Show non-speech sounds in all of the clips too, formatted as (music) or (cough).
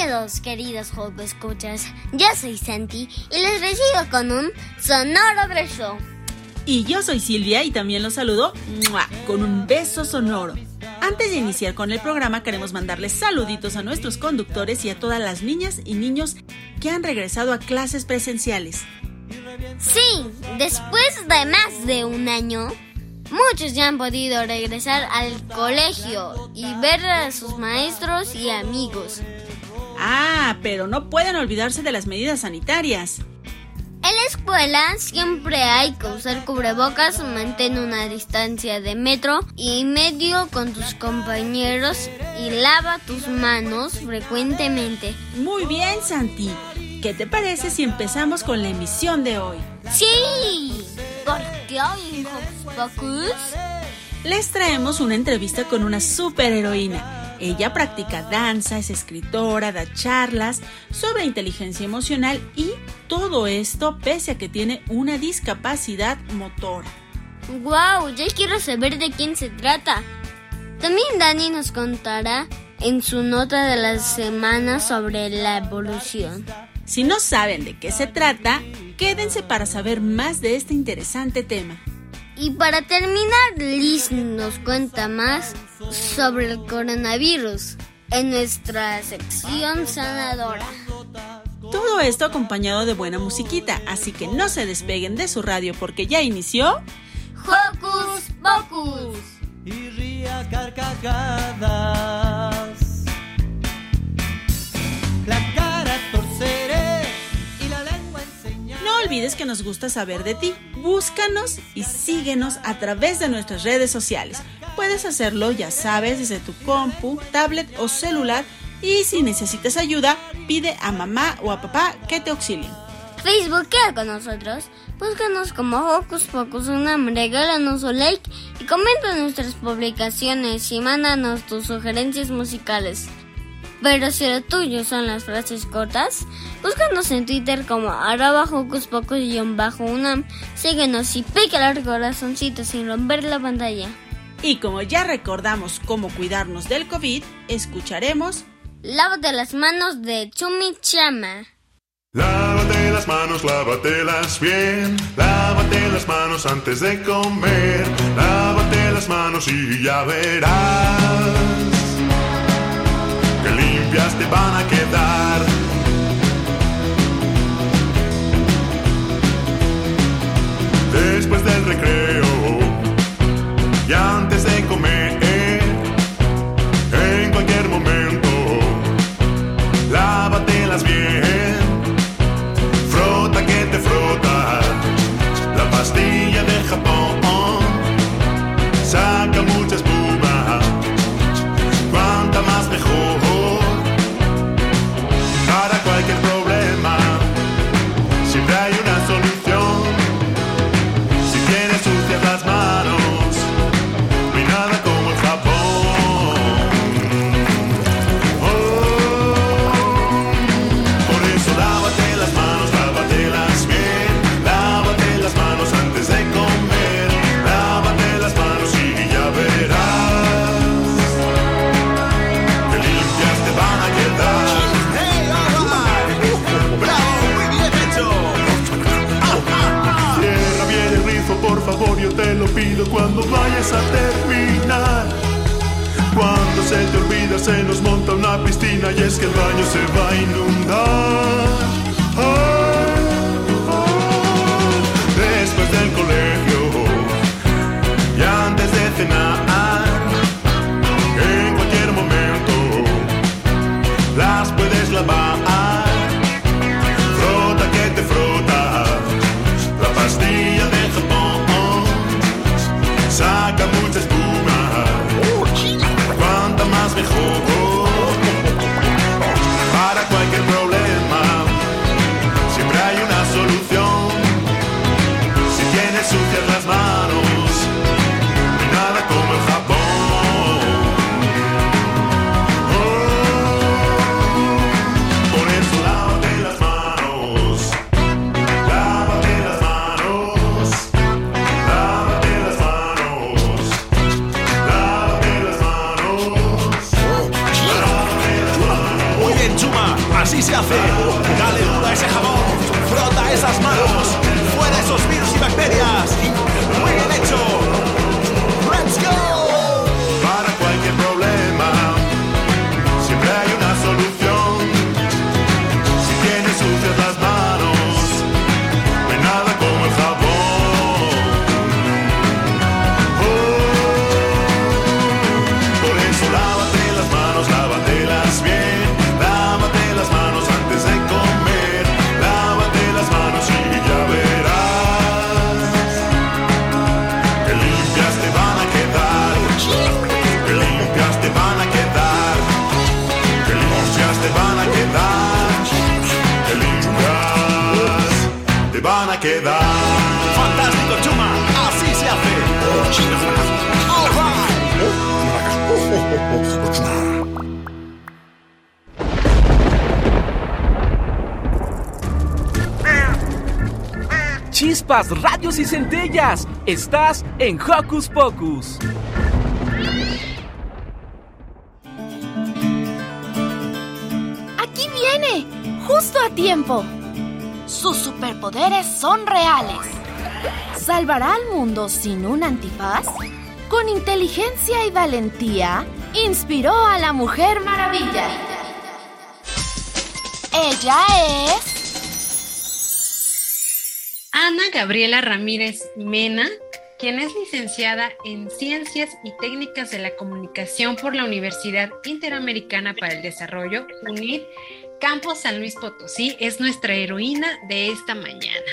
Bienvenidos, queridos juego escuchas. Yo soy Santi y les recibo con un sonoro beso. Y yo soy Silvia y también los saludo ¡mua! con un beso sonoro. Antes de iniciar con el programa queremos mandarles saluditos a nuestros conductores y a todas las niñas y niños que han regresado a clases presenciales. Sí, después de más de un año, muchos ya han podido regresar al colegio y ver a sus maestros y amigos. Ah, pero no pueden olvidarse de las medidas sanitarias. En la escuela siempre hay que usar cubrebocas, mantén una distancia de metro y medio con tus compañeros y lava tus manos frecuentemente. Muy bien, Santi. ¿Qué te parece si empezamos con la emisión de hoy? Sí, porque hoy en Hocus Pocus Les traemos una entrevista con una superheroína. Ella practica danza, es escritora, da charlas sobre inteligencia emocional y todo esto pese a que tiene una discapacidad motora. ¡Wow! Ya quiero saber de quién se trata. También Dani nos contará en su nota de la semana sobre la evolución. Si no saben de qué se trata, quédense para saber más de este interesante tema. Y para terminar, Liz nos cuenta más sobre el coronavirus en nuestra sección sanadora. Todo esto acompañado de buena musiquita, así que no se despeguen de su radio porque ya inició Hocus Pocus. y ría carcajadas. La olvides que nos gusta saber de ti. Búscanos y síguenos a través de nuestras redes sociales. Puedes hacerlo, ya sabes, desde tu compu, tablet o celular. Y si necesitas ayuda, pide a mamá o a papá que te auxilien. Facebook queda con nosotros. Búscanos como Hocus Pocus Unam, regálanos un like y comenta nuestras publicaciones y mándanos tus sugerencias musicales. Pero si lo tuyo son las frases cortas, búscanos en Twitter como arroba Hocus Pocus-unam. Síguenos y pícale al corazoncito sin romper la pantalla. Y como ya recordamos cómo cuidarnos del COVID, escucharemos Lávate las manos de Chumi Chama. Lávate las manos, lávatelas bien. Lávate las manos antes de comer. Lávate las manos y ya verás te van a quedar. Después del recreo a terminar. Cuando se te olvida se nos monta una piscina y es que el baño se va a inundar. Ay, ay. Después del colegio y antes de cenar, en cualquier momento las puedes lavar. Chispas, radios y centellas. Estás en Hocus Pocus. Aquí viene, justo a tiempo. Sus superpoderes son reales. ¿Salvará al mundo sin un antifaz? Con inteligencia y valentía, inspiró a la Mujer Maravilla. Ella es... Ana Gabriela Ramírez Mena, quien es licenciada en Ciencias y Técnicas de la Comunicación por la Universidad Interamericana para el Desarrollo, UNID, Campus San Luis Potosí, es nuestra heroína de esta mañana.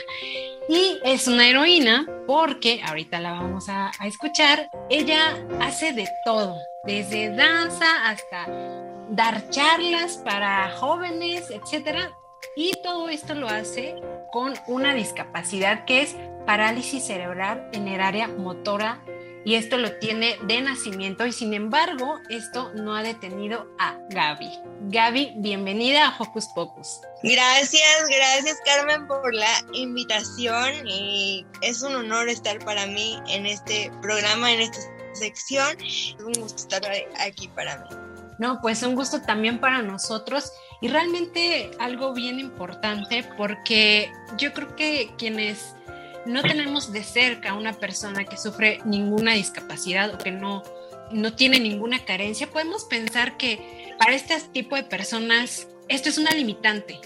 Y es una heroína porque, ahorita la vamos a, a escuchar, ella hace de todo, desde danza hasta dar charlas para jóvenes, etcétera. Y todo esto lo hace con una discapacidad que es parálisis cerebral en el área motora y esto lo tiene de nacimiento y sin embargo esto no ha detenido a Gaby. Gaby, bienvenida a Hocus Pocus. Gracias, gracias Carmen por la invitación y es un honor estar para mí en este programa, en esta sección. Es un gusto estar aquí para mí. No, pues un gusto también para nosotros y realmente algo bien importante porque yo creo que quienes no tenemos de cerca a una persona que sufre ninguna discapacidad o que no, no tiene ninguna carencia, podemos pensar que para este tipo de personas esto es una limitante.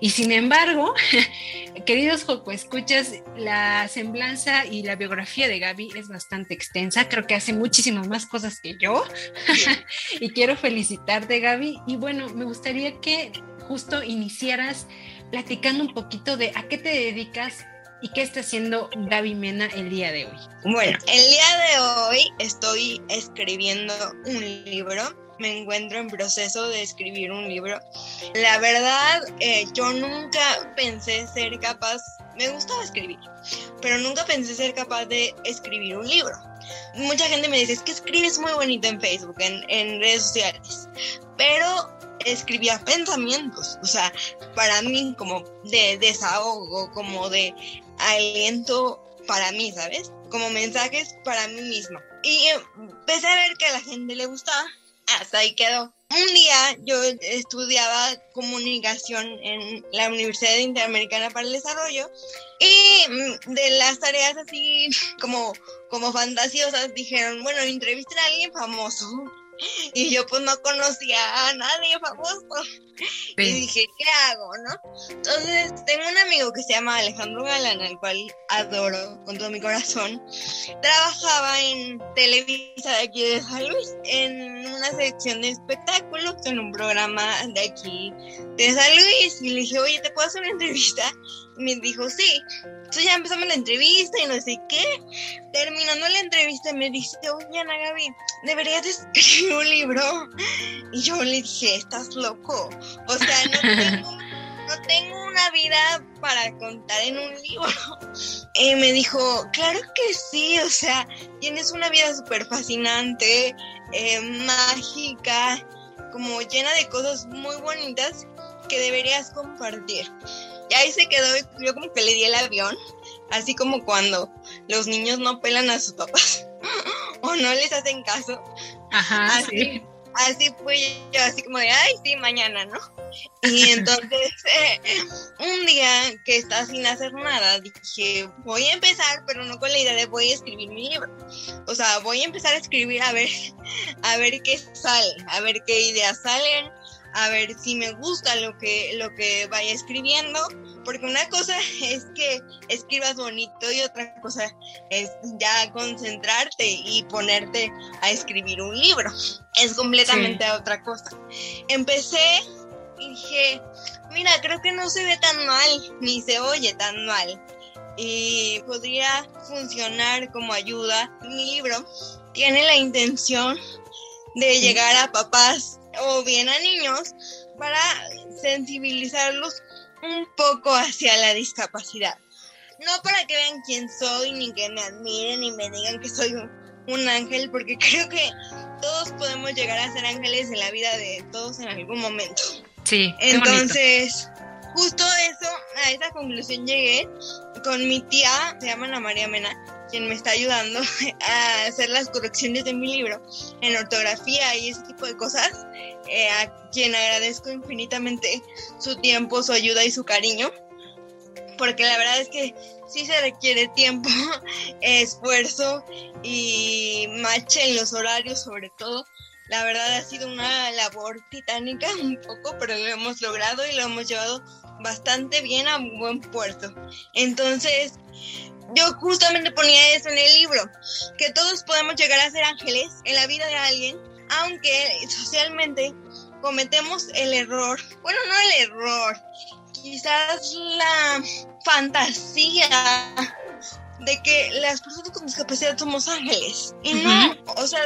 Y sin embargo, (laughs) queridos Joco, escuchas, la semblanza y la biografía de Gaby es bastante extensa. Creo que hace muchísimas más cosas que yo. (laughs) y quiero felicitarte, Gaby. Y bueno, me gustaría que justo iniciaras platicando un poquito de a qué te dedicas y qué está haciendo Gaby Mena el día de hoy. Bueno, el día de hoy estoy escribiendo un libro me encuentro en proceso de escribir un libro. La verdad, eh, yo nunca pensé ser capaz, me gustaba escribir, pero nunca pensé ser capaz de escribir un libro. Mucha gente me dice, es que escribes muy bonito en Facebook, en, en redes sociales, pero escribía pensamientos, o sea, para mí como de desahogo, como de aliento para mí, ¿sabes? Como mensajes para mí misma. Y empecé a ver que a la gente le gustaba hasta ahí quedó. Un día yo estudiaba comunicación en la Universidad Interamericana para el Desarrollo y de las tareas así (laughs) como como fantasiosas dijeron, bueno, entrevisten a alguien famoso. Y yo pues no conocía a nadie famoso. Y dije, ¿qué hago, no? Entonces, tengo un amigo que se llama Alejandro Galán, al cual adoro con todo mi corazón. Trabajaba en Televisa de aquí de San Luis, en una sección de espectáculos, en un programa de aquí de San Luis. Y le dije, oye, ¿te puedo hacer una entrevista? Me dijo, sí. Entonces ya empezamos la entrevista y no sé qué. Terminando la entrevista me dice, oye Ana Gaby, deberías escribir un libro. Y yo le dije, estás loco. O sea, no (laughs) tengo, no tengo una vida para contar en un libro. Y me dijo, claro que sí, o sea, tienes una vida súper fascinante, eh, mágica, como llena de cosas muy bonitas que deberías compartir. Y ahí se quedó, yo como que le di el avión, así como cuando los niños no pelan a sus papás (laughs) o no les hacen caso. Ajá, así, sí. así fue yo, así como de, ay, sí, mañana, ¿no? Y (laughs) entonces, eh, un día que estaba sin hacer nada, dije, voy a empezar, pero no con la idea de voy a escribir mi libro. O sea, voy a empezar a escribir a ver, (laughs) a ver qué sale, a ver qué ideas salen, a ver si me gusta lo que, lo que vaya escribiendo, porque una cosa (laughs) es que escribas bonito y otra cosa es ya concentrarte y ponerte a escribir un libro. Es completamente otra cosa. Empecé y dije, mira, creo que no se ve tan mal, ni se oye tan mal. Y podría funcionar como ayuda. Mi libro tiene la intención de llegar a papás o bien a niños para sensibilizarlos un poco hacia la discapacidad. No para que vean quién soy, ni que me admiren, ni me digan que soy un, un ángel, porque (laughs) creo que todos podemos llegar a ser ángeles en la vida de todos en algún momento. Sí. Entonces, justo eso, a esa conclusión llegué con mi tía, se llama Ana María Mena, quien me está ayudando (laughs) a hacer las correcciones de mi libro en ortografía y ese tipo de cosas, eh, a quien agradezco infinitamente su tiempo, su ayuda y su cariño, porque la verdad es que sí se requiere tiempo, (laughs) esfuerzo y match en los horarios sobre todo. La verdad ha sido una labor titánica un poco, pero lo hemos logrado y lo hemos llevado bastante bien a un buen puerto. Entonces, yo justamente ponía eso en el libro, que todos podemos llegar a ser ángeles en la vida de alguien, aunque socialmente cometemos el error, bueno, no el error, quizás la fantasía de que las personas con discapacidad somos ángeles. Y no, o sea,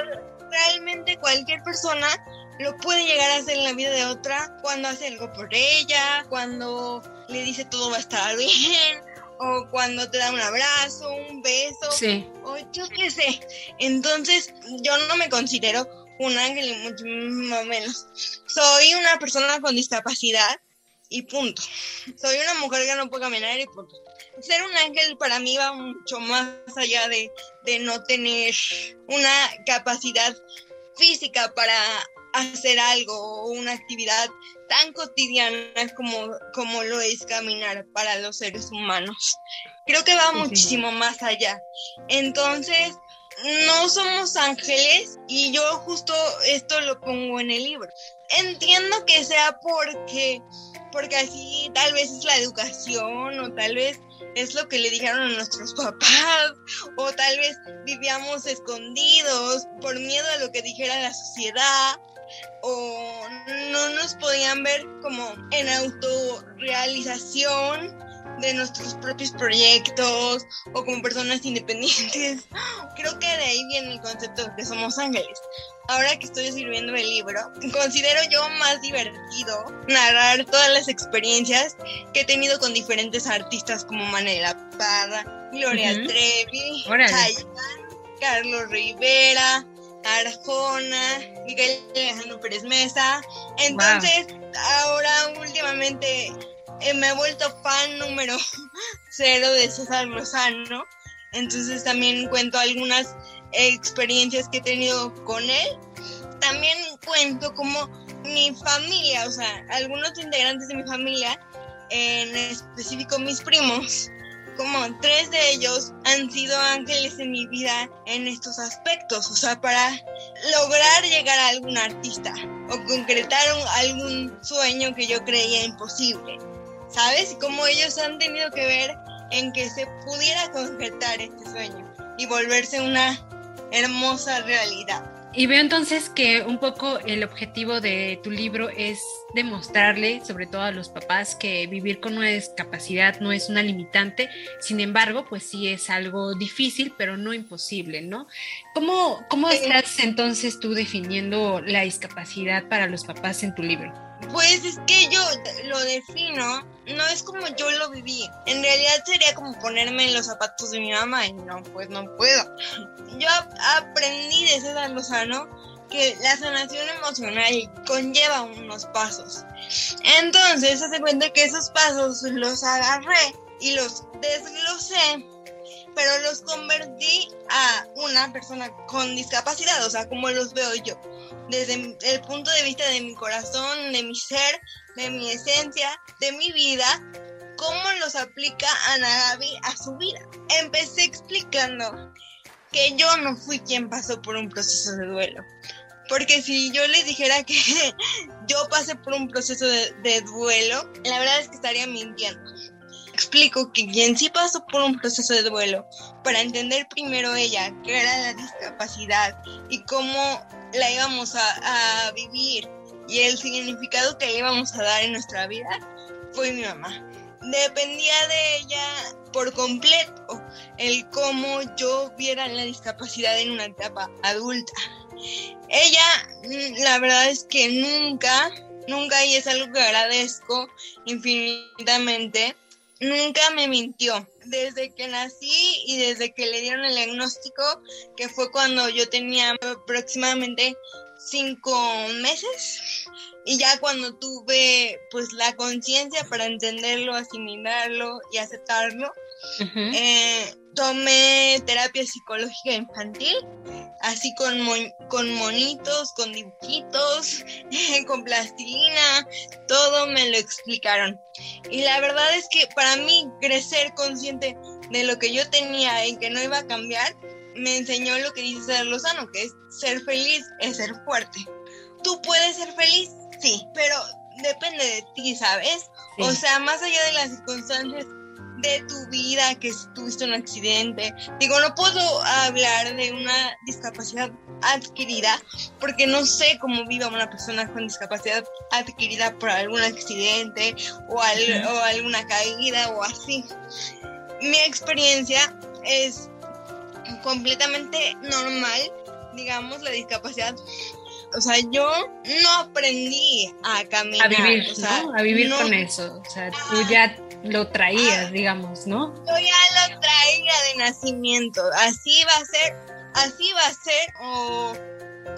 realmente cualquier persona lo puede llegar a hacer en la vida de otra cuando hace algo por ella, cuando le dice todo va a estar bien, o cuando te da un abrazo, un beso, Sí. o yo qué sé. Entonces, yo no me considero un ángel y mucho menos. Soy una persona con discapacidad y punto. Soy una mujer que no puede caminar y punto. Ser un ángel para mí va mucho más allá de, de no tener una capacidad física para hacer algo o una actividad tan cotidiana como, como lo es caminar para los seres humanos. Creo que va Sí, sí. muchísimo más allá. Entonces, no somos ángeles y yo justo esto lo pongo en el libro. Entiendo que sea porque, porque así tal vez es la educación o tal vez es lo que le dijeron a nuestros (laughs) papás o tal vez vivíamos escondidos por miedo a lo que dijera la sociedad o no nos podían ver como en autorrealización de nuestros propios proyectos o como personas (laughs) independientes. Creo que de ahí viene el concepto de que somos ángeles. Ahora que estoy escribiendo el libro, considero yo más divertido narrar todas las experiencias que he tenido con diferentes artistas como Manela Parra, Gloria Ujú. Trevi, Órale. Chayanne, Carlos Rivera, Arjona, Miguel Alejandro Pérez Mesa. Entonces, ahora últimamente eh, me he vuelto fan número (laughs) cero de César Lozano. Entonces también cuento algunas experiencias que he tenido con él. También cuento como mi familia, o sea, algunos integrantes de mi familia, en específico mis primos, como tres de ellos han sido ángeles en mi vida en estos aspectos, o sea, para lograr llegar a algún artista o concretar algún sueño que yo creía imposible, ¿sabes? Y cómo ellos han tenido que ver en que se pudiera concretar este sueño y volverse una hermosa realidad. Y veo entonces que un poco el objetivo de tu libro es demostrarle, sobre todo a los papás, que vivir con una discapacidad no es una limitante, sin embargo, pues sí es algo difícil, pero no imposible, ¿no? ¿Cómo, cómo estás entonces tú definiendo la discapacidad para los papás en tu libro? Pues es que yo lo defino, no es como yo lo viví. En realidad sería como ponerme en los zapatos de mi mamá y no, pues no puedo. (laughs) Yo aprendí de César Lozano que la sanación emocional conlleva unos pasos. Entonces, hace cuenta que esos pasos los agarré y los desglosé, pero los convertí a una persona con discapacidad, o sea, como los veo yo desde el punto de vista de mi corazón, de mi ser, de mi esencia, de mi vida, cómo los aplica Ana Gaby a su vida. Empecé explicando que yo no fui quien pasó por un proceso de duelo. Porque si yo les dijera que (laughs) yo pasé por un proceso de, duelo, la verdad es que estaría mintiendo. Explico que quien sí pasó por un proceso de duelo, para entender primero ella, qué era la discapacidad y cómo la íbamos a, a vivir y el significado que le íbamos a dar en nuestra vida fue mi mamá. Dependía de ella por completo el cómo yo viera la discapacidad en una etapa adulta. Ella, mm, la verdad es que nunca, nunca, y es algo que agradezco infinitamente, nunca me mintió. Desde que nací y desde que le dieron el diagnóstico, que fue cuando yo tenía aproximadamente cinco meses, y ya cuando tuve pues la conciencia para entenderlo, asimilarlo y aceptarlo, eh, tomé terapia psicológica infantil, así con, con monitos, con dibujitos, (laughs) con plastilina, todo me lo explicaron. Y la verdad es que para mí crecer consciente de lo que yo tenía y que no iba a cambiar, me enseñó lo que dice Ser Lozano, que es ser feliz es ser fuerte. ¿Tú puedes ser feliz? Sí, pero depende de ti, ¿sabes? O sea, más allá de las circunstancias de tu vida, que tuviste un accidente. Digo, no puedo hablar de una discapacidad adquirida porque no sé cómo viva una persona con discapacidad adquirida por algún accidente o, o alguna caída o así. Mi experiencia es completamente normal, digamos, la discapacidad o sea, yo no aprendí a caminar. A vivir, ¿no? A vivir con eso. O sea, tú ya lo traías, digamos, ¿no? Yo ya lo traía de nacimiento. Así va a ser, así va a ser o,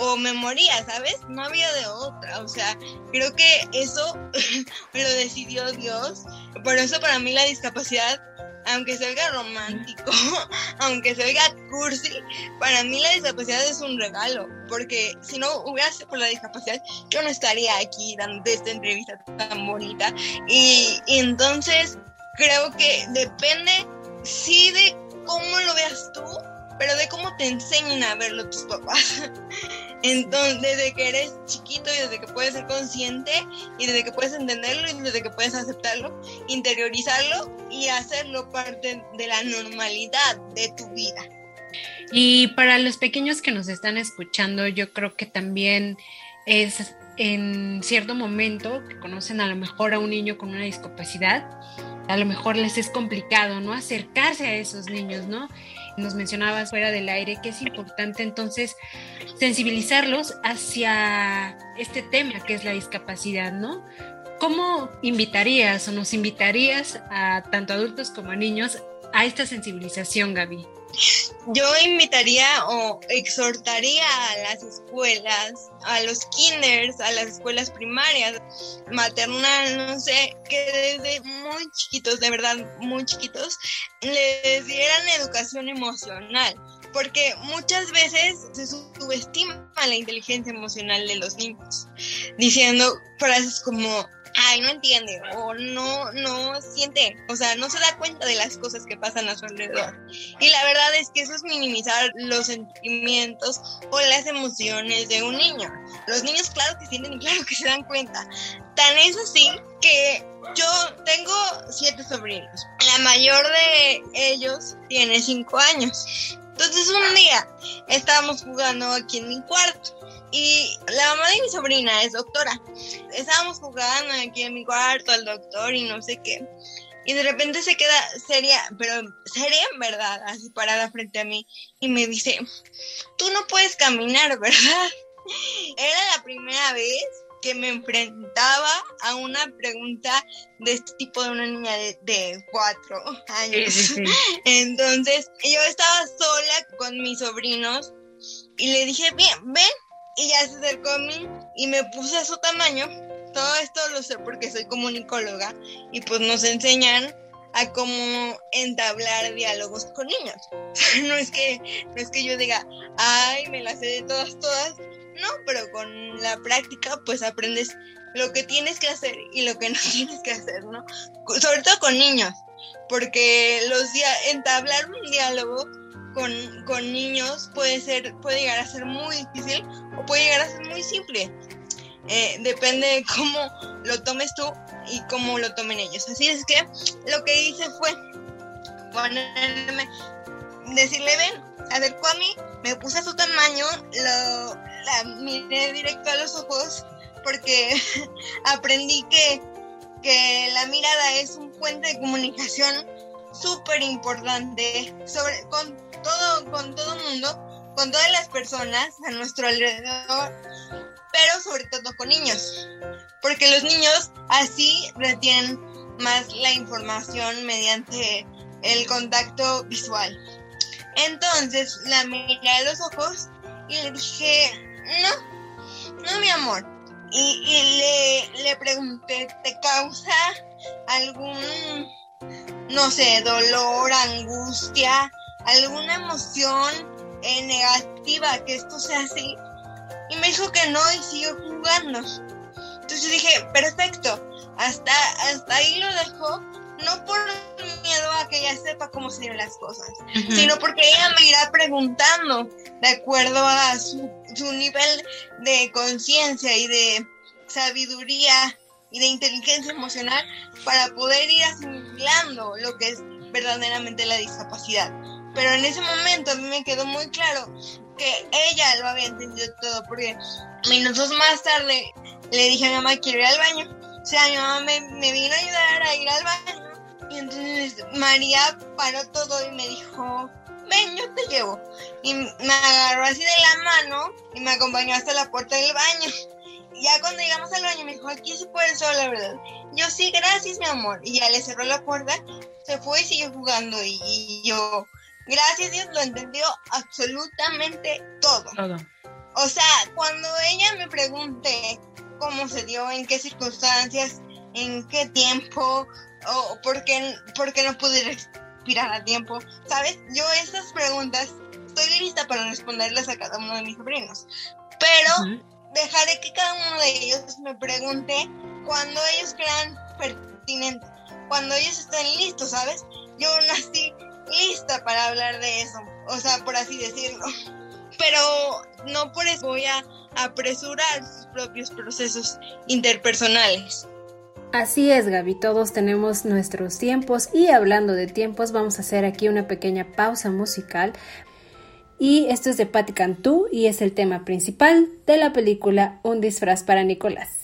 o me moría, ¿sabes? No había de otra. O sea, creo que eso (laughs) lo decidió Dios. Por eso para mí la discapacidad aunque se oiga romántico, (laughs) aunque se oiga cursi, para mí la discapacidad es un regalo, porque si no hubiera sido por la discapacidad, yo no estaría aquí dando esta entrevista tan bonita. Y, y entonces creo que depende, sí, de cómo lo veas tú, pero de cómo te enseñan a verlo tus papás. (laughs) Entonces, desde que eres chiquito y desde que puedes ser consciente y desde que puedes entenderlo y desde que puedes aceptarlo, interiorizarlo y hacerlo parte de la normalidad de tu vida. Y para los pequeños que nos están escuchando, yo creo que también es en cierto momento que conocen a lo mejor a un niño con una discapacidad, a lo mejor les es complicado, ¿no? Acercarse a esos niños, ¿no? Nos mencionabas fuera del aire que es importante entonces sensibilizarlos hacia este tema que es la discapacidad, ¿no? ¿Cómo invitarías o nos invitarías a tanto adultos como a niños a esta sensibilización, Gaby? Yo invitaría o exhortaría a las escuelas, a los kinders, a las escuelas primarias, maternal, no sé, que desde muy chiquitos, de verdad muy chiquitos, les dieran educación emocional. Porque muchas veces se subestima la inteligencia emocional de los niños, diciendo frases como, ay, no entiende o no, no siente, o sea, no se da cuenta de las cosas que pasan a su alrededor. Y la verdad es que eso es minimizar los sentimientos o las emociones de un niño. Los niños claro que sienten y claro que se dan cuenta. Tan es así que yo tengo siete sobrinos. La mayor de ellos tiene cinco años. Entonces un día estábamos jugando aquí en mi cuarto y la mamá de mi sobrina es doctora. Estábamos jugando aquí en mi cuarto al doctor y no sé qué. Y de repente se queda seria, pero seria en verdad, así parada frente a mí. Y me dice, tú no puedes caminar, (laughs) ¿verdad? Era la primera vez que me enfrentaba a una pregunta de este tipo de una niña de, cuatro años. (laughs) Entonces, yo estaba sola con mis sobrinos y le dije, bien, ven. Y ya se acercó a mí y me puse a su tamaño. Todo esto lo sé porque soy comunicóloga y pues nos enseñan a cómo entablar diálogos con niños. (laughs) no es que no es que yo diga, ay, me las sé de todas todas, no, pero con la práctica pues aprendes lo que tienes que hacer y lo que (laughs) no tienes que hacer, ¿no? Sobre todo con niños, porque los entablar un diálogo con, con, niños puede ser, puede llegar a ser muy difícil o puede llegar a ser muy simple. Eh, depende de cómo lo tomes tú y cómo lo tomen ellos. Así es que lo que hice fue ponerme, decirle ven, acercó a mí, me puse a su tamaño, lo, la miré directo a los ojos porque (laughs) aprendí que, que la mirada es un puente de comunicación súper importante sobre, con todo, con todo mundo, con todas las personas a nuestro alrededor, pero sobre todo con niños, porque los niños así retienen más la información mediante el contacto visual. Entonces la miré a los ojos y le dije, no, no, mi amor. Y, le, le pregunté, ¿te causa algún, no sé, dolor, angustia, alguna emoción eh, negativa que esto sea así? Y me dijo que no y siguió jugando. Entonces dije, perfecto, hasta, hasta ahí lo dejó no por miedo a que ella sepa cómo se las cosas, sino porque ella me irá preguntando de acuerdo a su, su nivel de conciencia y de sabiduría y de inteligencia emocional para poder ir asimilando lo que es verdaderamente la discapacidad. Pero en ese momento a mí me quedó muy claro que ella lo había entendido todo, porque minutos más tarde le dije a mi mamá, quiero ir al baño. O sea, mi mamá me, me vino a ayudar a ir al baño y entonces María paró todo y me dijo, ven, yo te llevo. Y me agarró así de la mano y me acompañó hasta la puerta del baño. Ya cuando llegamos al baño me dijo, aquí se puede la ¿verdad? Yo sí, gracias, mi amor. Y ya le cerró la puerta, se fue y siguió jugando. Y, yo, gracias Dios, lo entendió absolutamente todo. todo. O sea, cuando ella me pregunte cómo se dio, en qué circunstancias, en qué tiempo, o por qué, no pude respirar a tiempo, ¿sabes? Yo esas preguntas estoy lista para responderlas a cada uno de mis sobrinos, pero dejaré que cada uno de ellos me pregunte cuando ellos crean pertinente, cuando ellos estén listos, ¿sabes? Yo nací lista para hablar de eso, o sea, por así decirlo, (laughs) pero no por eso voy a apresurar sus propios procesos interpersonales. Así es, Gaby, todos tenemos nuestros tiempos y hablando de tiempos vamos a hacer aquí una pequeña pausa musical. Y esto es de Patti Cantú y es el tema principal de la película Un disfraz para Nicolás.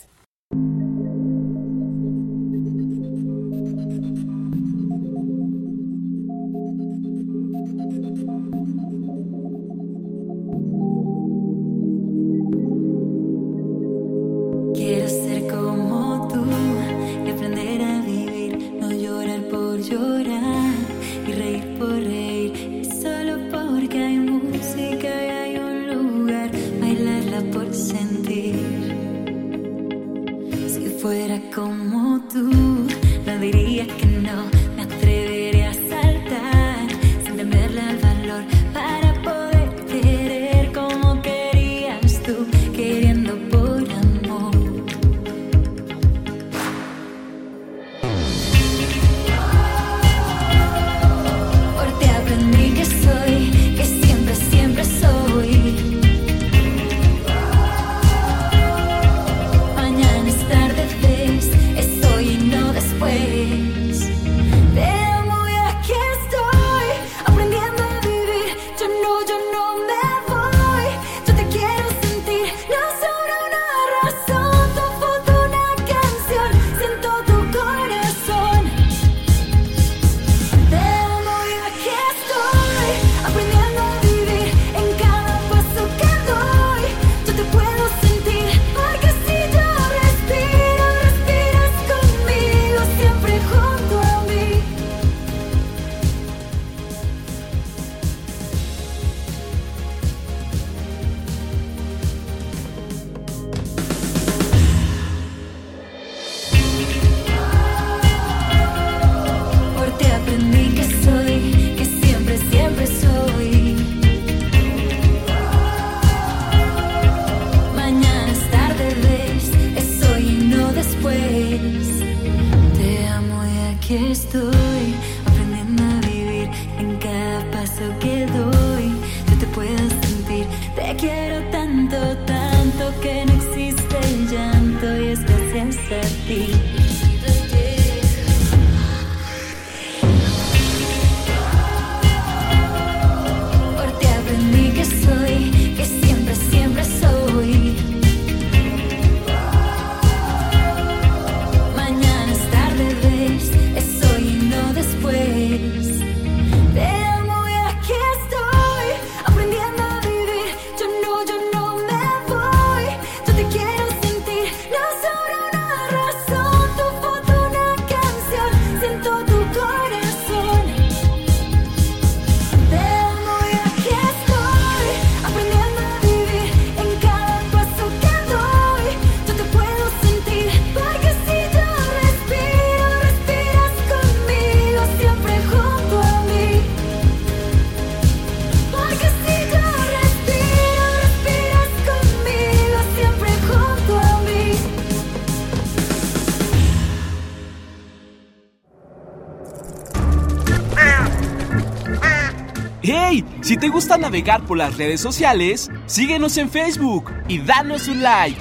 Te gusta navegar por las redes sociales, síguenos en Facebook y danos un like.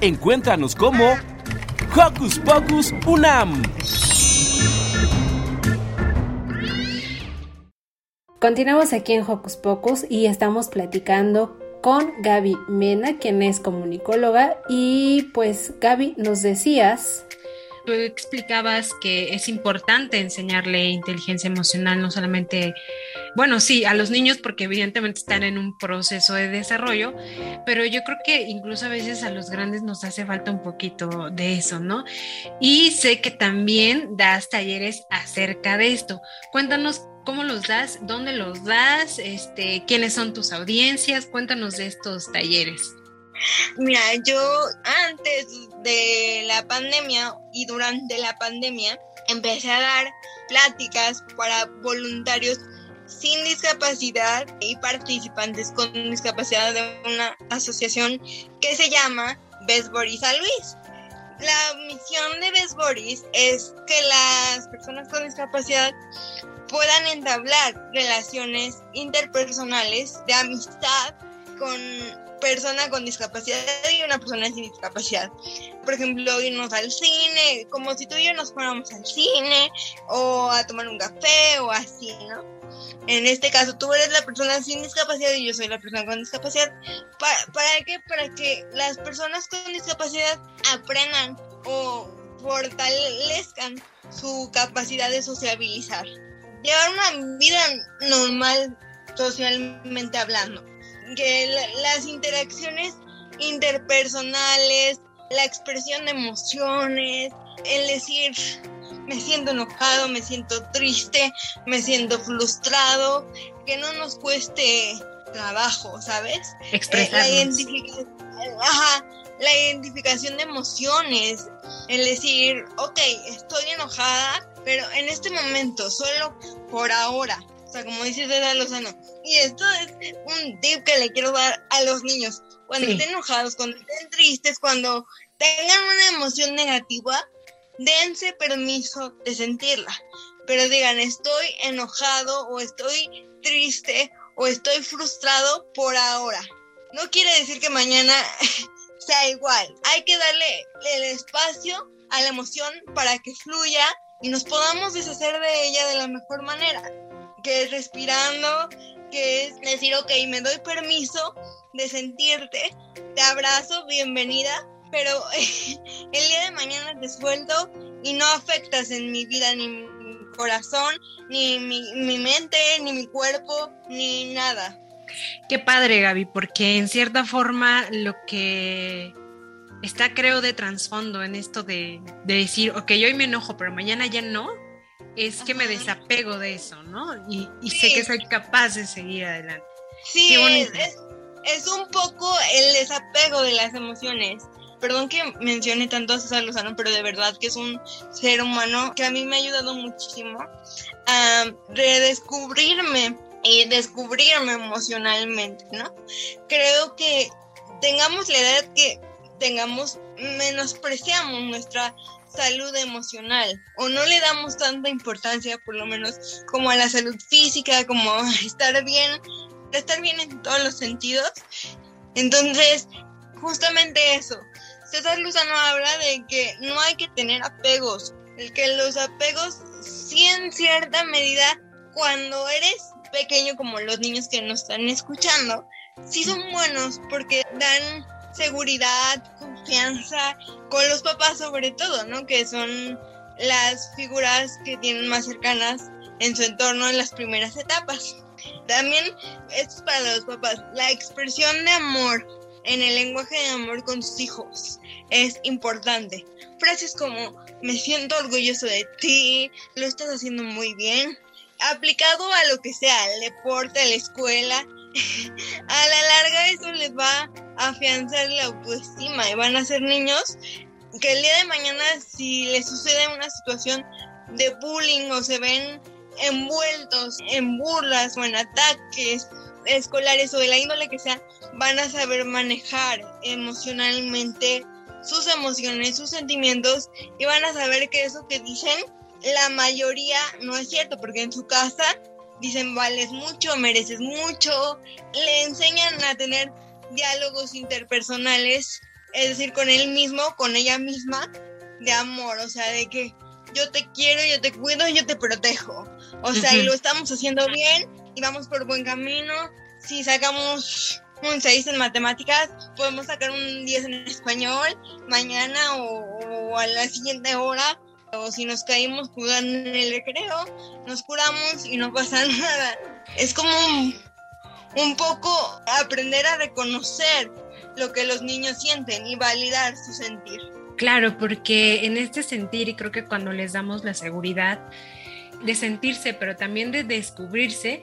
Encuéntranos como Hocus Pocus Unam. Continuamos aquí en Hocus Pocus y estamos platicando con Gaby Mena, quien es comunicóloga. Y pues Gaby, nos decías tú explicabas que es importante enseñarle inteligencia emocional, no solamente, bueno, sí, a los niños porque evidentemente están en un proceso de desarrollo, pero yo creo que incluso a veces a los grandes nos hace falta un poquito de eso, ¿no? Y sé que también das talleres acerca de esto. Cuéntanos cómo los das, dónde los das, este, quiénes son tus audiencias, cuéntanos de estos talleres. Mira, yo antes de la pandemia y durante la pandemia empecé a dar pláticas para voluntarios sin discapacidad y participantes con discapacidad de una asociación que se llama Best Boris San Luis. La misión de Best Boris es que las personas con discapacidad puedan entablar relaciones interpersonales de amistad con persona con discapacidad y una persona sin discapacidad. Por ejemplo, irnos al cine, como si tú y yo nos fuéramos al cine o a tomar un café o así, ¿no? En este caso, tú eres la persona sin discapacidad y yo soy la persona con discapacidad. ¿Para, para qué? Para que las personas con discapacidad aprendan o fortalezcan su capacidad de sociabilizar. Llevar una vida normal socialmente hablando que las interacciones interpersonales, la expresión de emociones, el decir me siento enojado, me siento triste, me siento frustrado, que no nos cueste trabajo, ¿sabes? Expresarnos. la, identificación, la identificación de emociones, el decir, ok, estoy enojada, pero en este momento, solo por ahora, o sea, como dice César Lozano. Y esto es un tip que le quiero dar a los niños. Cuando estén enojados, cuando estén tristes, cuando tengan una emoción negativa, dense permiso de sentirla. Pero digan, estoy enojado o estoy triste o estoy frustrado por ahora. No quiere decir que mañana (laughs) sea igual. Hay que darle el espacio a la emoción para que fluya y nos podamos deshacer de ella de la mejor manera que es respirando, que es decir, ok, me doy permiso de sentirte, te abrazo, bienvenida, pero (laughs) el día de mañana te suelto y no afectas en mi vida ni mi corazón, ni mi, mi mente, ni mi cuerpo, ni nada. Qué padre, Gaby, porque en cierta forma lo que está, creo, de trasfondo en esto de, de decir, ok, hoy me enojo, pero mañana ya no, es que me desapego de eso, ¿no? Y, sé que soy capaz de seguir adelante. Sí, es, un poco el desapego de las emociones. Perdón que mencione tanto a César Lozano, pero de verdad que es un ser humano que a mí me ha ayudado muchísimo a redescubrirme y descubrirme emocionalmente, ¿no? Creo que tengamos la edad que tengamos, menospreciamos nuestra salud emocional o no le damos tanta importancia por lo menos como a la salud física, como estar bien, estar bien en todos los sentidos. Entonces, justamente eso. César Luzano habla de que no hay que tener apegos, el que los apegos sí en cierta medida cuando eres pequeño como los niños que nos están escuchando, sí son buenos porque dan seguridad, confianza con los papás sobre todo, ¿no? Que son las figuras que tienen más cercanas en su entorno en las primeras etapas. También, esto es para los papás, la expresión de amor en el lenguaje de amor con sus hijos es importante. Frases como me siento orgulloso de ti, lo estás haciendo muy bien, aplicado a lo que sea, al deporte, la escuela, (laughs) a la larga eso les va a afianzar la autoestima y van a ser niños que el día de mañana si les sucede una situación de bullying o se ven envueltos en burlas o en ataques escolares o de la índole que sea, van a saber manejar emocionalmente sus emociones, sus sentimientos y van a saber que eso que dicen la mayoría no es cierto porque en su casa dicen vales mucho, mereces mucho, le enseñan a tener diálogos interpersonales, es decir, con él mismo, con ella misma, de amor, o sea, de que yo te quiero, yo te cuido, yo te protejo. O sea, y lo estamos haciendo bien y vamos por buen camino. Si sacamos un 6 en matemáticas, podemos sacar un 10 en español mañana o, o a la siguiente hora. O si nos caímos jugando en el recreo, nos curamos y no pasa (laughs) nada. Es como un, un poco aprender a reconocer lo que los niños sienten y validar su sentir. Claro, porque en este sentir, y creo que cuando les damos la seguridad de sentirse, pero también de descubrirse,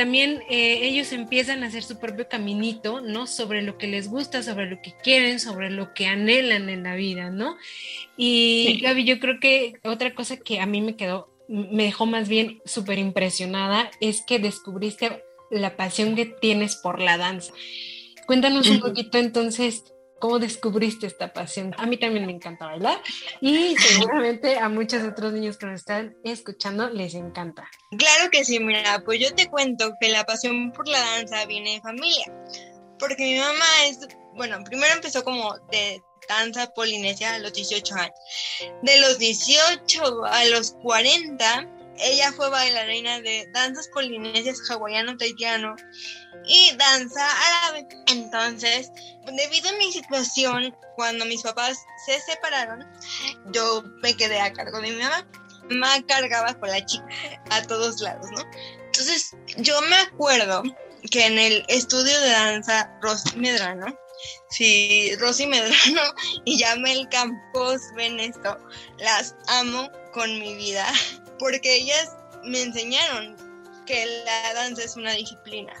también eh, ellos empiezan a hacer su propio caminito, ¿no? Sobre lo que les gusta, sobre lo que quieren, sobre lo que anhelan en la vida, ¿no? Y Sí. Gaby, yo creo que otra cosa que a mí me quedó, me dejó más bien súper impresionada es que descubriste la pasión que tienes por la danza. Cuéntanos un poquito entonces cómo descubriste esta pasión. A mí también me encanta bailar y seguramente a muchos otros niños que nos están escuchando les encanta. Claro que sí, mira, pues yo te cuento que la pasión por la danza viene de familia, porque mi mamá es, bueno, primero empezó como de danza polinesia a los 18 años. De los 18 a los 40, ella fue bailarina de danzas polinesias hawaiano, taitiano y danza árabe. Entonces, debido a mi situación, cuando mis papás se separaron, yo me quedé a cargo de mi mamá. Mamá cargaba con la chica a todos lados, ¿no? Entonces, yo me acuerdo que en el estudio de danza Rosy Medrano, si Rosy Medrano y Yamel Campos ven esto, las amo con mi vida, porque ellas me enseñaron que la danza es una disciplina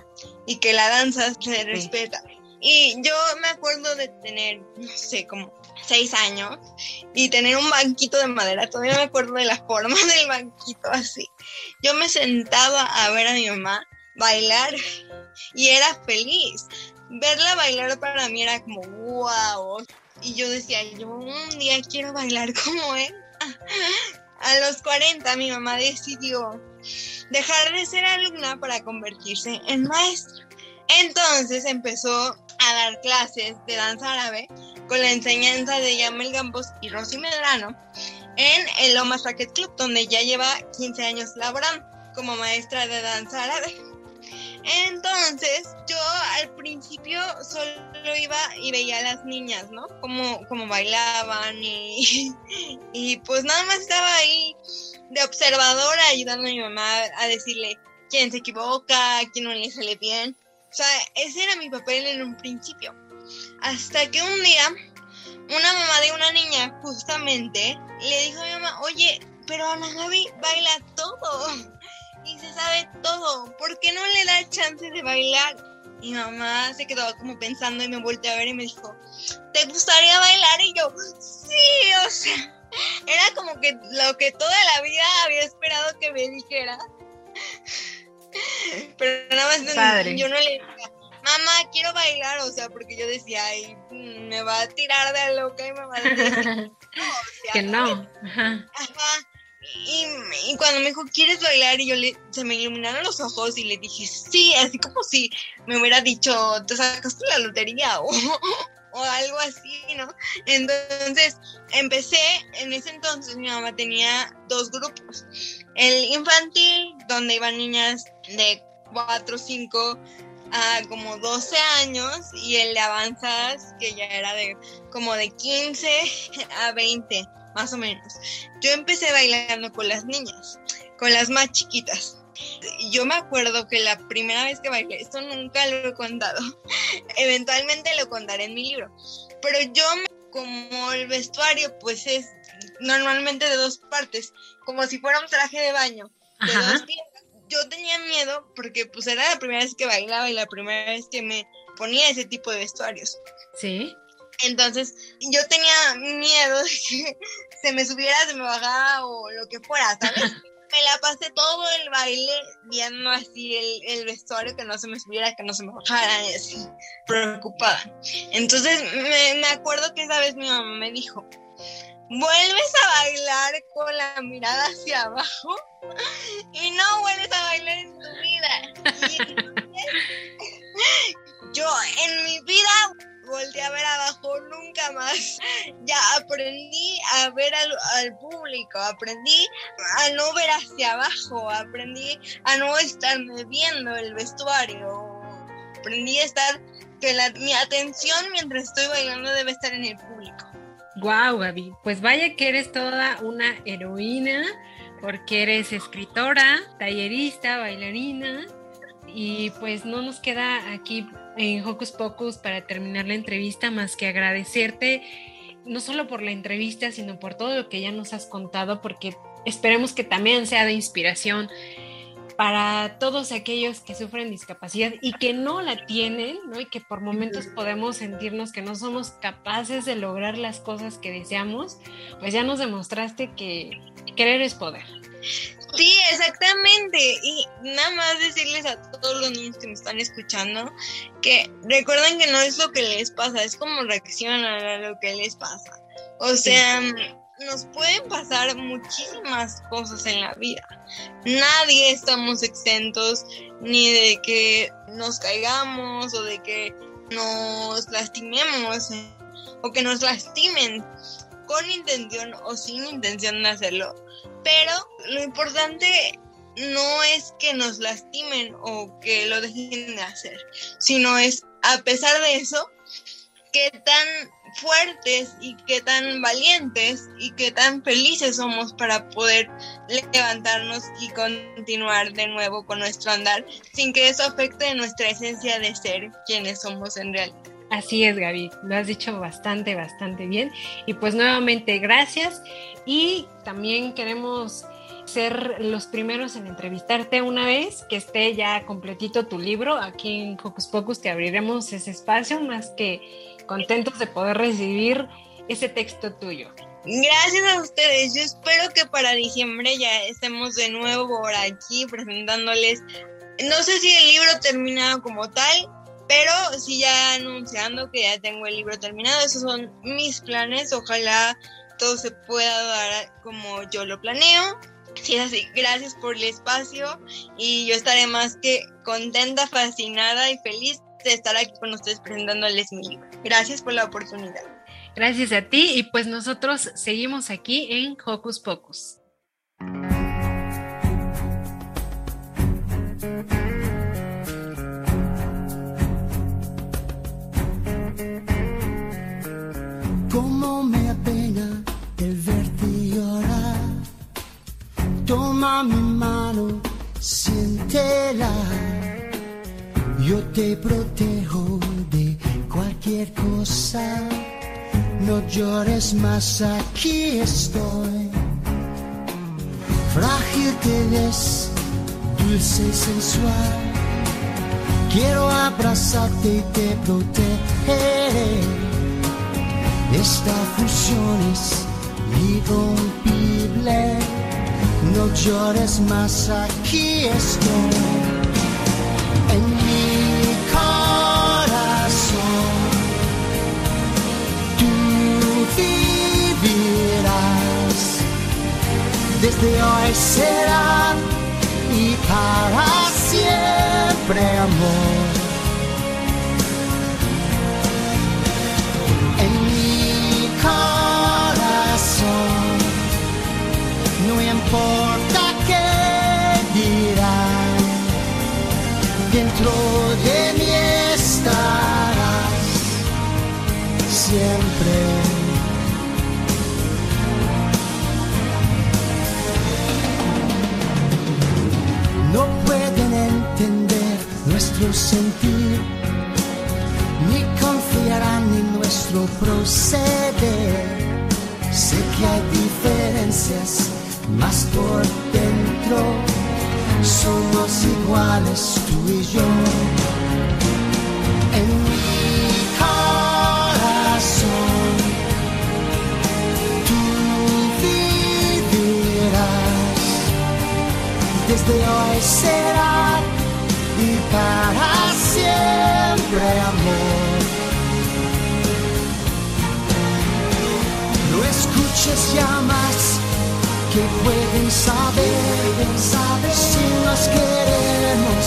y que la danza se respeta. Y yo me acuerdo de tener, no sé, como seis años y tener un banquito de madera. Todavía me acuerdo de la forma (laughs) del banquito así. Yo me sentaba a ver a mi mamá bailar y era feliz. Verla bailar para mí era como wow. Y yo decía, yo un día quiero bailar como él. A los 40 mi mamá decidió dejar de ser alumna para convertirse en maestra. Entonces empezó a dar clases de danza árabe con la enseñanza de Yamel Gambos y Rosy Medrano en el Lomas Racket Club, donde ya lleva 15 años laborando como maestra de danza árabe. Entonces, yo al principio solo iba y veía a las niñas, ¿no? Como, como bailaban y, (laughs) y pues nada más estaba ahí de observadora ayudando a mi mamá a decirle quién se equivoca, quién no le sale bien. O sea, ese era mi papel en un principio. Hasta que un día, una mamá de una niña justamente le dijo a mi mamá, oye, pero Ana Gaby baila todo y se sabe todo, ¿por qué no le da chance de bailar? Mi mamá se quedó como pensando y me volteó a ver y me dijo, ¿te gustaría bailar? Y yo, sí, o sea, (laughs) era como que lo que toda la vida había esperado que me dijera. (laughs) Pero nada más Padre. yo no le decía, mamá, quiero bailar, o sea, porque yo decía, ay, me va a tirar de loca y me va a decir (laughs) que no. Ajá. Ajá. Y, y cuando me dijo, ¿quieres bailar? Y yo le, se me iluminaron los ojos y le dije, sí, así como si me hubiera dicho, te sacaste la lotería (laughs) o, o algo así, ¿no? Entonces empecé, en ese entonces mi mamá tenía dos grupos. El infantil, donde iban niñas de 4, 5 a como 12 años, y el de avanzadas, que ya era de como de 15 (laughs) a 20 más o menos. Yo empecé bailando con las niñas, con las más chiquitas. Yo me acuerdo que la primera vez que bailé, esto nunca lo he contado, (laughs) eventualmente lo contaré en mi libro, pero yo, como el vestuario, pues es normalmente de dos partes, como si fuera un traje de baño, de Ajá. dos piezas. Yo tenía miedo porque pues era la primera vez que bailaba y la primera vez que me ponía ese tipo de vestuarios. Sí. Entonces, yo tenía miedo de que se me subiera, se me bajara o lo que fuera, ¿sabes? (laughs) me la pasé todo el baile viendo así el, el vestuario, que no se me subiera, que no se me bajara, y así, preocupada. Entonces, me, me acuerdo que esa vez mi mamá me dijo, vuelves a bailar con la mirada hacia abajo (laughs) y no vuelves a bailar en tu vida. (laughs) yo en mi vida volteé a ver abajo nunca más. (laughs) Ya aprendí a ver al, público, aprendí a no ver hacia abajo, aprendí a no estarme viendo el vestuario, aprendí a estar, que mi atención mientras estoy bailando debe estar en el público. Wow, Gaby, pues vaya que eres toda una heroína porque eres escritora, tallerista, bailarina y pues no nos queda aquí en Hocus Pocus para terminar la entrevista más que agradecerte no solo por la entrevista, sino por todo lo que ya nos has contado, porque esperemos que también sea de inspiración para todos aquellos que sufren discapacidad y que no la tienen, ¿no? Y que por momentos podemos sentirnos que no somos capaces de lograr las cosas que deseamos, pues ya nos demostraste que querer es poder. Sí, exactamente. Y nada más decirles a todos los niños que me están escuchando que recuerden que no es lo que les pasa, es como reaccionan a lo que les pasa. O sea, nos pueden pasar muchísimas cosas en la vida. Nadie estamos exentos ni de que nos caigamos o de que nos lastimemos eh, o que nos lastimen con intención o sin intención de hacerlo. Pero lo importante no es que nos lastimen o que lo dejen de hacer, sino es, a pesar de eso, qué tan fuertes y qué tan valientes y qué tan felices somos para poder levantarnos y continuar de nuevo con nuestro andar sin que eso afecte nuestra esencia de ser quienes somos en realidad. Así es, Gaby, lo has dicho bastante, bastante bien. Y pues nuevamente gracias y también queremos ser los primeros en entrevistarte una vez que esté ya completito tu libro. Aquí en Hocus Pocus te abriremos ese espacio, más que contentos de poder recibir ese texto tuyo. Gracias a ustedes. Yo espero que para diciembre ya estemos de nuevo por aquí presentándoles. No sé si el libro terminado como tal, pero sí ya anunciando que ya tengo el libro terminado. Esos son mis planes. Ojalá todo se pueda dar como yo lo planeo. Es así, gracias por el espacio y yo estaré más que contenta, fascinada y feliz de estar aquí con ustedes presentándoles mi libro. Gracias por la oportunidad. Gracias a ti y pues nosotros seguimos aquí en Hocus Pocus. Mi mano, siéntela yo te protejo de cualquier cosa. No llores más, aquí estoy. Frágil te ves, dulce y sensual. Quiero abrazarte y te protegeré. Esta fusión es irrompible. No llores más, aquí estoy. desde hoy será y para siempre amor. Importa qué dirán, dentro de mí estarás siempre. no pueden entender nuestro sentir, por dentro somos iguales tú y yo. En mi corazón. desde hoy será y para siempre amor. No escuches que pueden saber, saber si nos queremos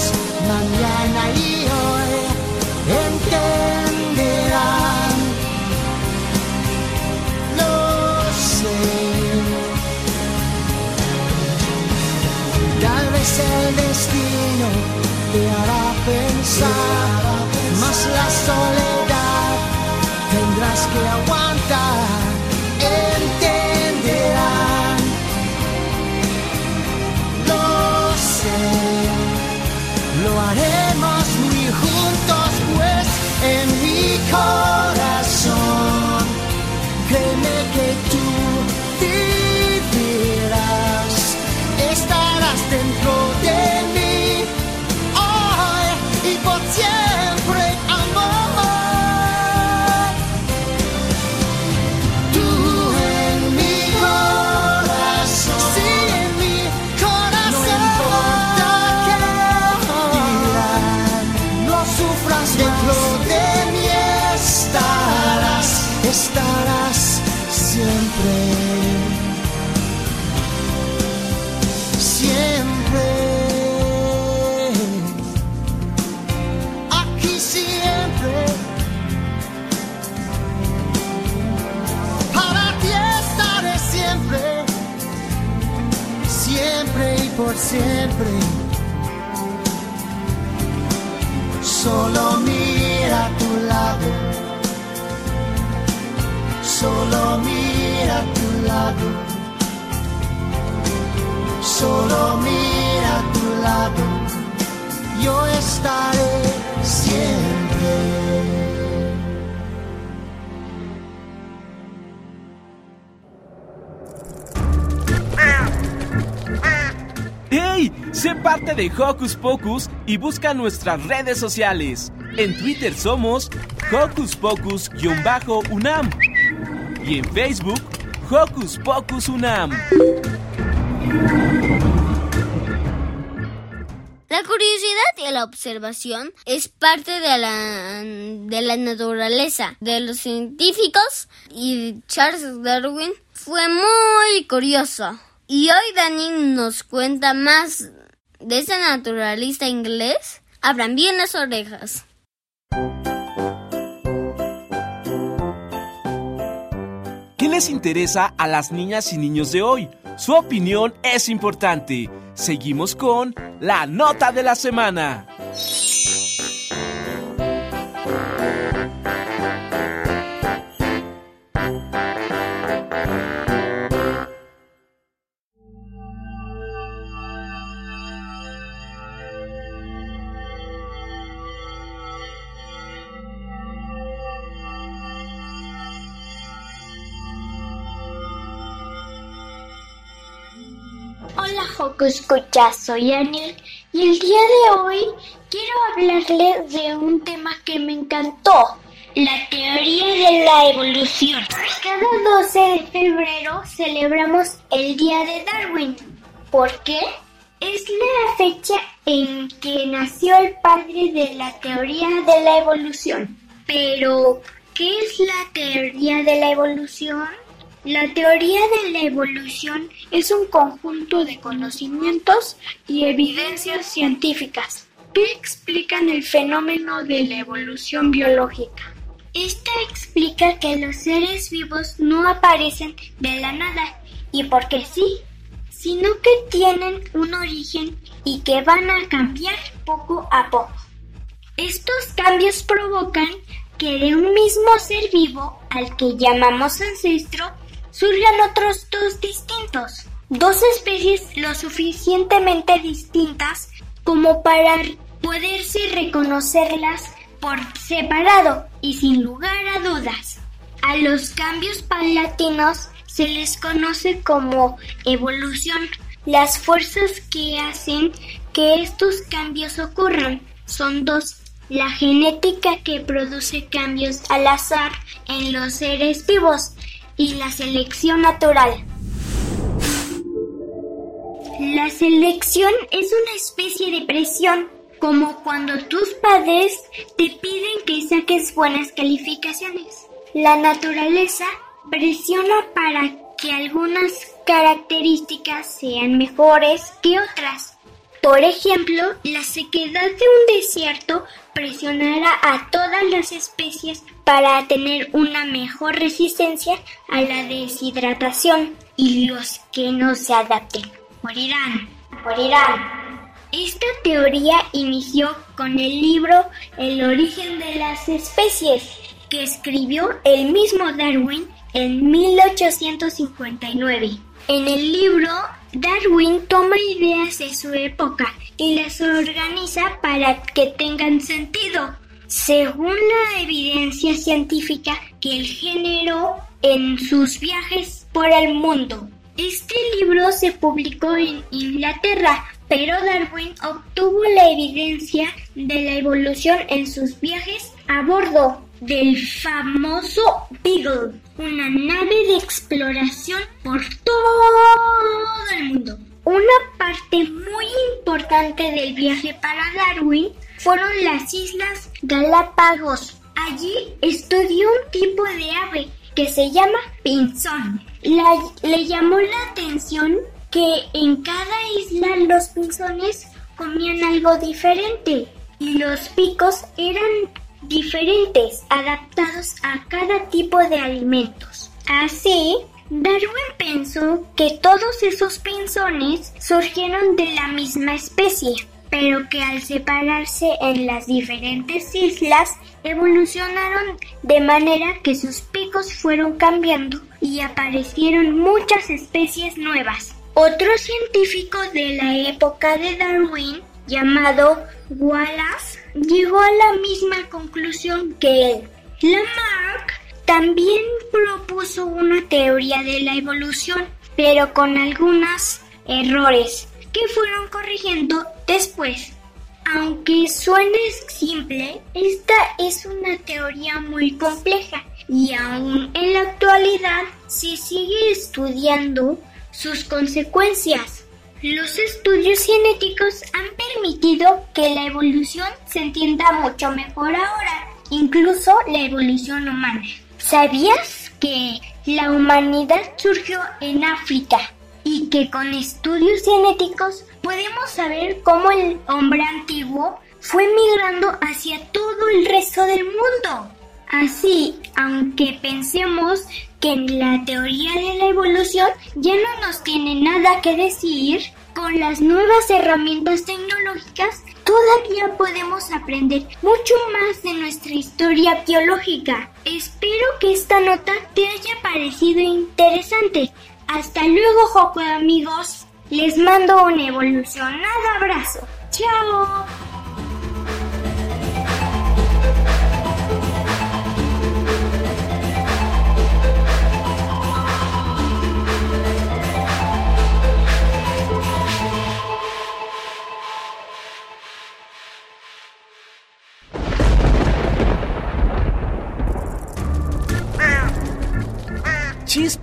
mañana y hoy entenderán. Lo sé. Tal vez el destino te hará pensar, más la soledad tendrás que aguantar. Siempre. Solo mira a tu lado, solo mira a tu lado, solo mira a tu lado. Yo estaré siempre. Parte de Hocus Pocus y busca nuestras redes sociales. En Twitter somos Hocus Pocus-UNAM y en Facebook Hocus Pocus UNAM. La curiosidad y la observación es parte de la, de la naturaleza de los científicos y Charles Darwin fue muy curioso. Y hoy Dani nos cuenta más de ese naturalista inglés. Abran bien las orejas. ¿Qué les interesa a las niñas y niños de hoy? Su opinión es importante. Seguimos con la nota de la semana. Escucha, soy Anil y el día de hoy quiero hablarles de un tema que me encantó, la teoría de la evolución. Cada 12 de febrero celebramos el Día de Darwin. ¿Por qué? Es la fecha en que nació el padre de la teoría de la evolución. Pero, ¿qué es la teoría de la evolución? La teoría de la evolución es un conjunto de conocimientos y evidencias científicas que explican el fenómeno de la evolución biológica. Esta explica que los seres vivos no aparecen de la nada y porque sí, sino que tienen un origen y que van a cambiar poco a poco. Estos cambios provocan que de un mismo ser vivo, al que llamamos ancestro, surjan otros dos distintos. Dos especies lo suficientemente distintas como para poderse reconocerlas por separado y sin lugar a dudas. A los cambios palatinos se les conoce como evolución. Las fuerzas que hacen que estos cambios ocurran son dos. La genética que produce cambios al azar en los seres vivos y la selección natural. La selección es una especie de presión, como cuando tus padres te piden que saques buenas calificaciones. La naturaleza presiona para que algunas características sean mejores que otras. Por ejemplo, la sequedad de un desierto presionará a todas las especies para tener una mejor resistencia a la deshidratación y los que no se adapten morirán. Morirán. Esta teoría inició con el libro El origen de las especies, que escribió el mismo Darwin en 1859. En el libro, Darwin toma ideas de su época y las organiza para que tengan sentido, según la evidencia científica que él generó en sus viajes por el mundo. Este libro se publicó en Inglaterra, pero Darwin obtuvo la evidencia de la evolución en sus viajes a bordo del famoso Beagle, una nave de exploración por todo el mundo. Una parte muy importante del viaje para Darwin fueron las Islas Galápagos. Allí estudió un tipo de ave que se llama pinzón. Le llamó la atención que en cada isla los pinzones comían algo diferente y los picos eran diferentes, adaptados a cada tipo de alimentos. Así, Darwin pensó que todos esos pinzones surgieron de la misma especie, pero que al separarse en las diferentes islas evolucionaron de manera que sus picos fueron cambiando y aparecieron muchas especies nuevas. Otro científico de la época de Darwin, llamado Wallace, llegó a la misma conclusión que él. Lamarck también propuso una teoría de la evolución, pero con algunos errores que fueron corrigiendo después. Aunque suene simple, esta es una teoría muy compleja y aún en la actualidad se sigue estudiando sus consecuencias. Los estudios genéticos han permitido que la evolución se entienda mucho mejor ahora, incluso la evolución humana. ¿Sabías que la humanidad surgió en África y que con estudios genéticos podemos saber cómo el hombre antiguo fue migrando hacia todo el resto del mundo? Así, aunque pensemos que en la teoría de la evolución ya no nos tiene nada que decir, con las nuevas herramientas tecnológicas todavía podemos aprender mucho más de nuestra historia biológica. Espero que esta nota te haya parecido interesante. Hasta luego, Joco amigos. Les mando un evolucionado abrazo. ¡Chao!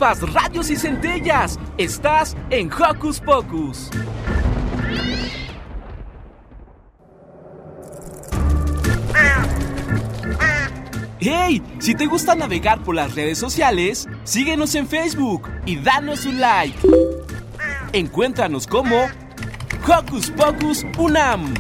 Radios y centellas. Estás en Hocus Pocus. ¡Hey! Si te gusta navegar por las redes sociales, síguenos en Facebook y danos un like. Encuéntranos como Hocus Pocus Unam.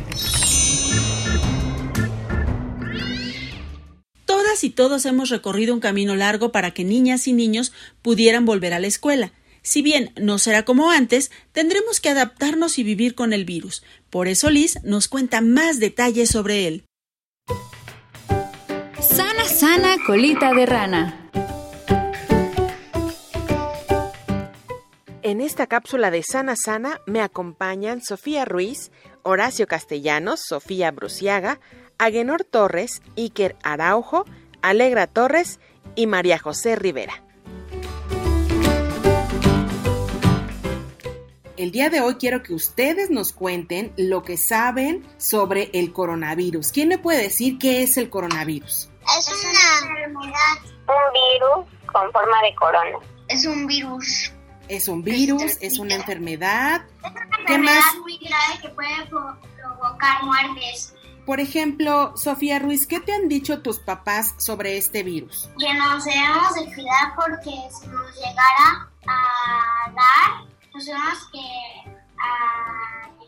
Todas y todos hemos recorrido un camino largo para que niñas y niños pudieran volver a la escuela. Si bien no será como antes, tendremos que adaptarnos y vivir con el virus. Por eso Liz nos cuenta más detalles sobre él. Sana, sana, colita de rana. En esta cápsula de Sana Sana me acompañan Sofía Ruiz, Horacio Castellanos, Sofía Bruciaga, Agenor Torres, Iker Araujo, Alegra Torres y María José Rivera. El día de hoy quiero que ustedes nos cuenten lo que saben sobre el coronavirus. ¿Quién me puede decir qué es el coronavirus? Es una enfermedad, un virus con forma de corona. Es un virus. Es un virus, es una enfermedad. ¿Qué enfermedad más? muy grave que puede pro- provocar muertes. Por ejemplo, Sofía Ruiz, ¿qué te han dicho tus papás sobre este virus? Que nos debemos de cuidar porque si nos llegara a dar, nos tenemos que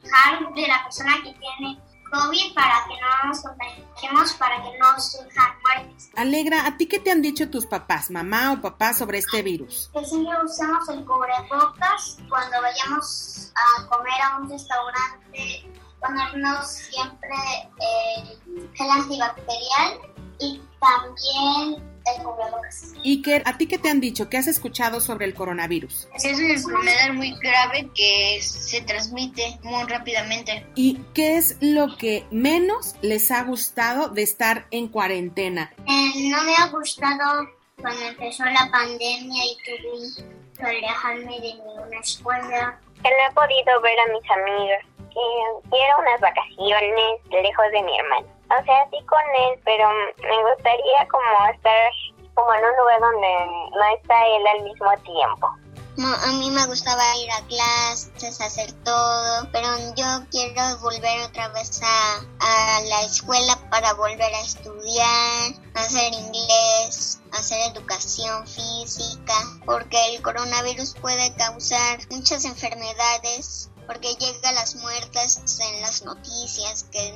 alejar de la persona que tiene COVID para que no nos contagiemos, para que no surjan muertes. Alegra, ¿a ti qué te han dicho tus papás, mamá o papá, sobre este virus? Que siempre usamos el cubrebocas cuando vayamos a comer a un restaurante, ponernos siempre eh, gel antibacterial y también el cubrebocas. Iker, ¿a ti qué te han dicho? ¿Qué has escuchado sobre el coronavirus? Es una enfermedad muy grave que se transmite muy rápidamente. ¿Y qué es lo que menos les ha gustado de estar en cuarentena? Eh, no me ha gustado cuando empezó la pandemia y tuve que alejarme de mi escuela. Que no he podido ver a mis amigos. Que quiero unas vacaciones lejos de mi hermano. O sea, sí con él, pero me gustaría como estar como en un lugar donde no está él al mismo tiempo. No, a mí me gustaba ir a clases, hacer todo, pero yo quiero volver otra vez a, a la escuela para volver a estudiar, hacer inglés, hacer educación física, porque el coronavirus puede causar muchas enfermedades porque llega las muertes en las noticias, que,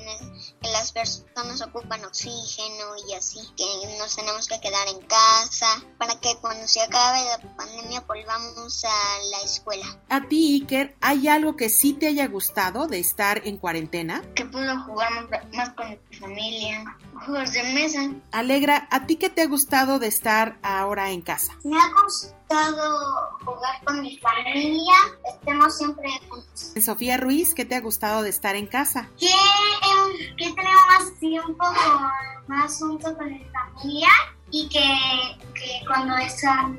que, las personas ocupan oxígeno y así, que nos tenemos que quedar en casa para que cuando se acabe la pandemia volvamos a la escuela. A ti, Iker, ¿hay algo que sí te haya gustado de estar en cuarentena? Que puedo jugar más con mi familia, juegos de mesa. Alegra, ¿a ti qué te ha gustado de estar ahora en casa? Me ha gustado jugar con mi familia, estemos siempre juntos. Sofía Ruiz, ¿qué te ha gustado de estar en casa? Que, eh, que tenemos más tiempo con, más juntos con mi familia y que, que cuando, esa,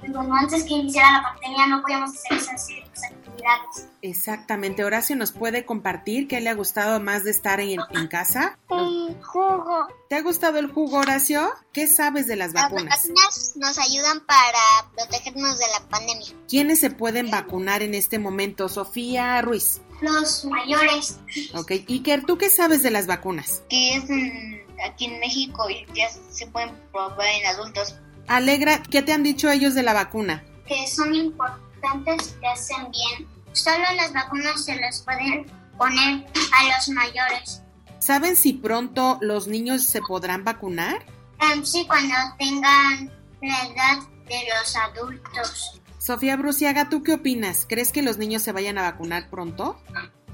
cuando antes que iniciara la pandemia no podíamos hacer esas, esas actividades. Exactamente. Horacio, ¿nos puede compartir qué le ha gustado más de estar en, en casa? El jugo. ¿Te ha gustado el jugo, Horacio? ¿Qué sabes de las vacunas? Las vacunas nos ayudan para protegernos de la pandemia. ¿Quiénes se pueden vacunar en este momento? Sofía Ruiz. Los mayores. Ok. Iker, ¿tú qué sabes de las vacunas? Que es aquí en México y ya se pueden probar en adultos. Alegra, ¿qué te han dicho ellos de la vacuna? Que son importantes, que hacen bien. Solo las vacunas se las pueden poner a los mayores. ¿Saben si pronto los niños se podrán vacunar? Um, sí, cuando tengan la edad de los adultos. Sofía Bruciaga, ¿tú qué opinas? ¿Crees que los niños se vayan a vacunar pronto?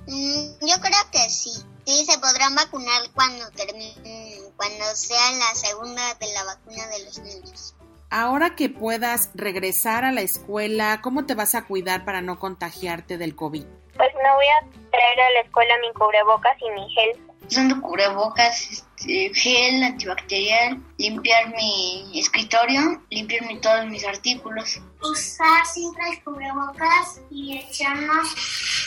Mm, yo creo que sí. Sí, se podrán vacunar cuando termine, cuando sea la segunda de la vacuna de los niños. Ahora que puedas regresar a la escuela, ¿cómo te vas a cuidar para no contagiarte del COVID? Pues me voy a traer a la escuela mi cubrebocas y mi gel. Usando cubrebocas, este, gel antibacterial, limpiar mi escritorio, limpiar mi, todos mis artículos. Usar siempre el cubrebocas y echarnos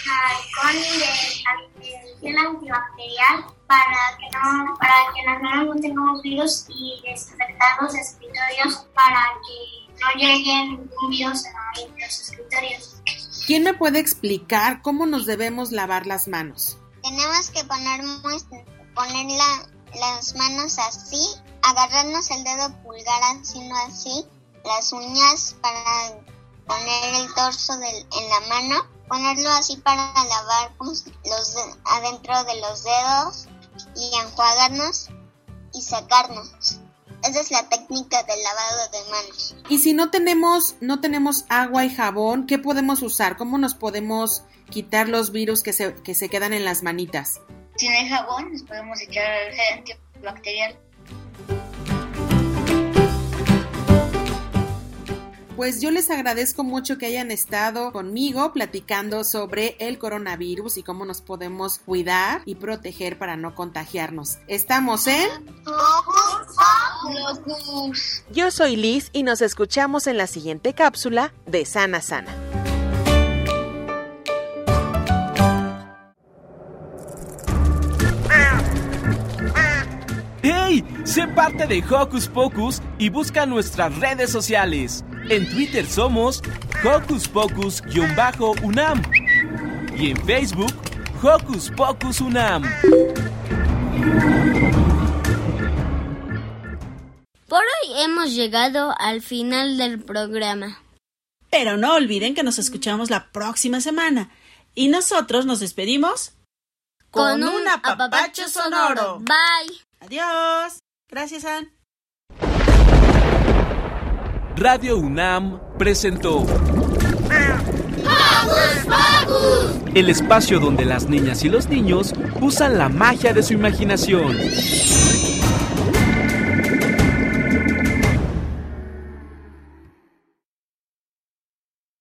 alcohol y el, el gel antibacterial para que no para que las manos no tengamos virus y desinfectar los escritorios para que no lleguen ningún virus a los escritorios. ¿Quién me puede explicar cómo nos debemos lavar las manos? Tenemos que poner, poner la, las manos así, agarrarnos el dedo pulgar haciendo así, las uñas para poner el torso en la mano, ponerlo así para lavar los de, adentro de los dedos y enjuagarnos y sacarnos. Esa es la técnica del lavado de manos. Y si no tenemos, no tenemos agua y jabón, ¿qué podemos usar? ¿Cómo nos podemos quitar los virus que se, que se quedan en las manitas? Si no hay jabón, nos podemos echar el gel antibacterial. Pues yo les agradezco mucho que hayan estado conmigo platicando sobre el coronavirus y cómo nos podemos cuidar y proteger para no contagiarnos. Estamos en... Yo soy Liz y nos escuchamos en la siguiente cápsula de Sana Sana. Sé parte de Hocus Pocus y busca nuestras redes sociales. En Twitter somos Hocus Pocus-UNAM y en Facebook Hocus Pocus UNAM. Por hoy hemos llegado al final del programa. Pero no olviden que nos escuchamos la próxima semana. Y nosotros nos despedimos con, un apapacho sonoro. Bye. Adiós. Gracias, Ann. Radio UNAM presentó el espacio donde las niñas y los niños usan la magia de su imaginación.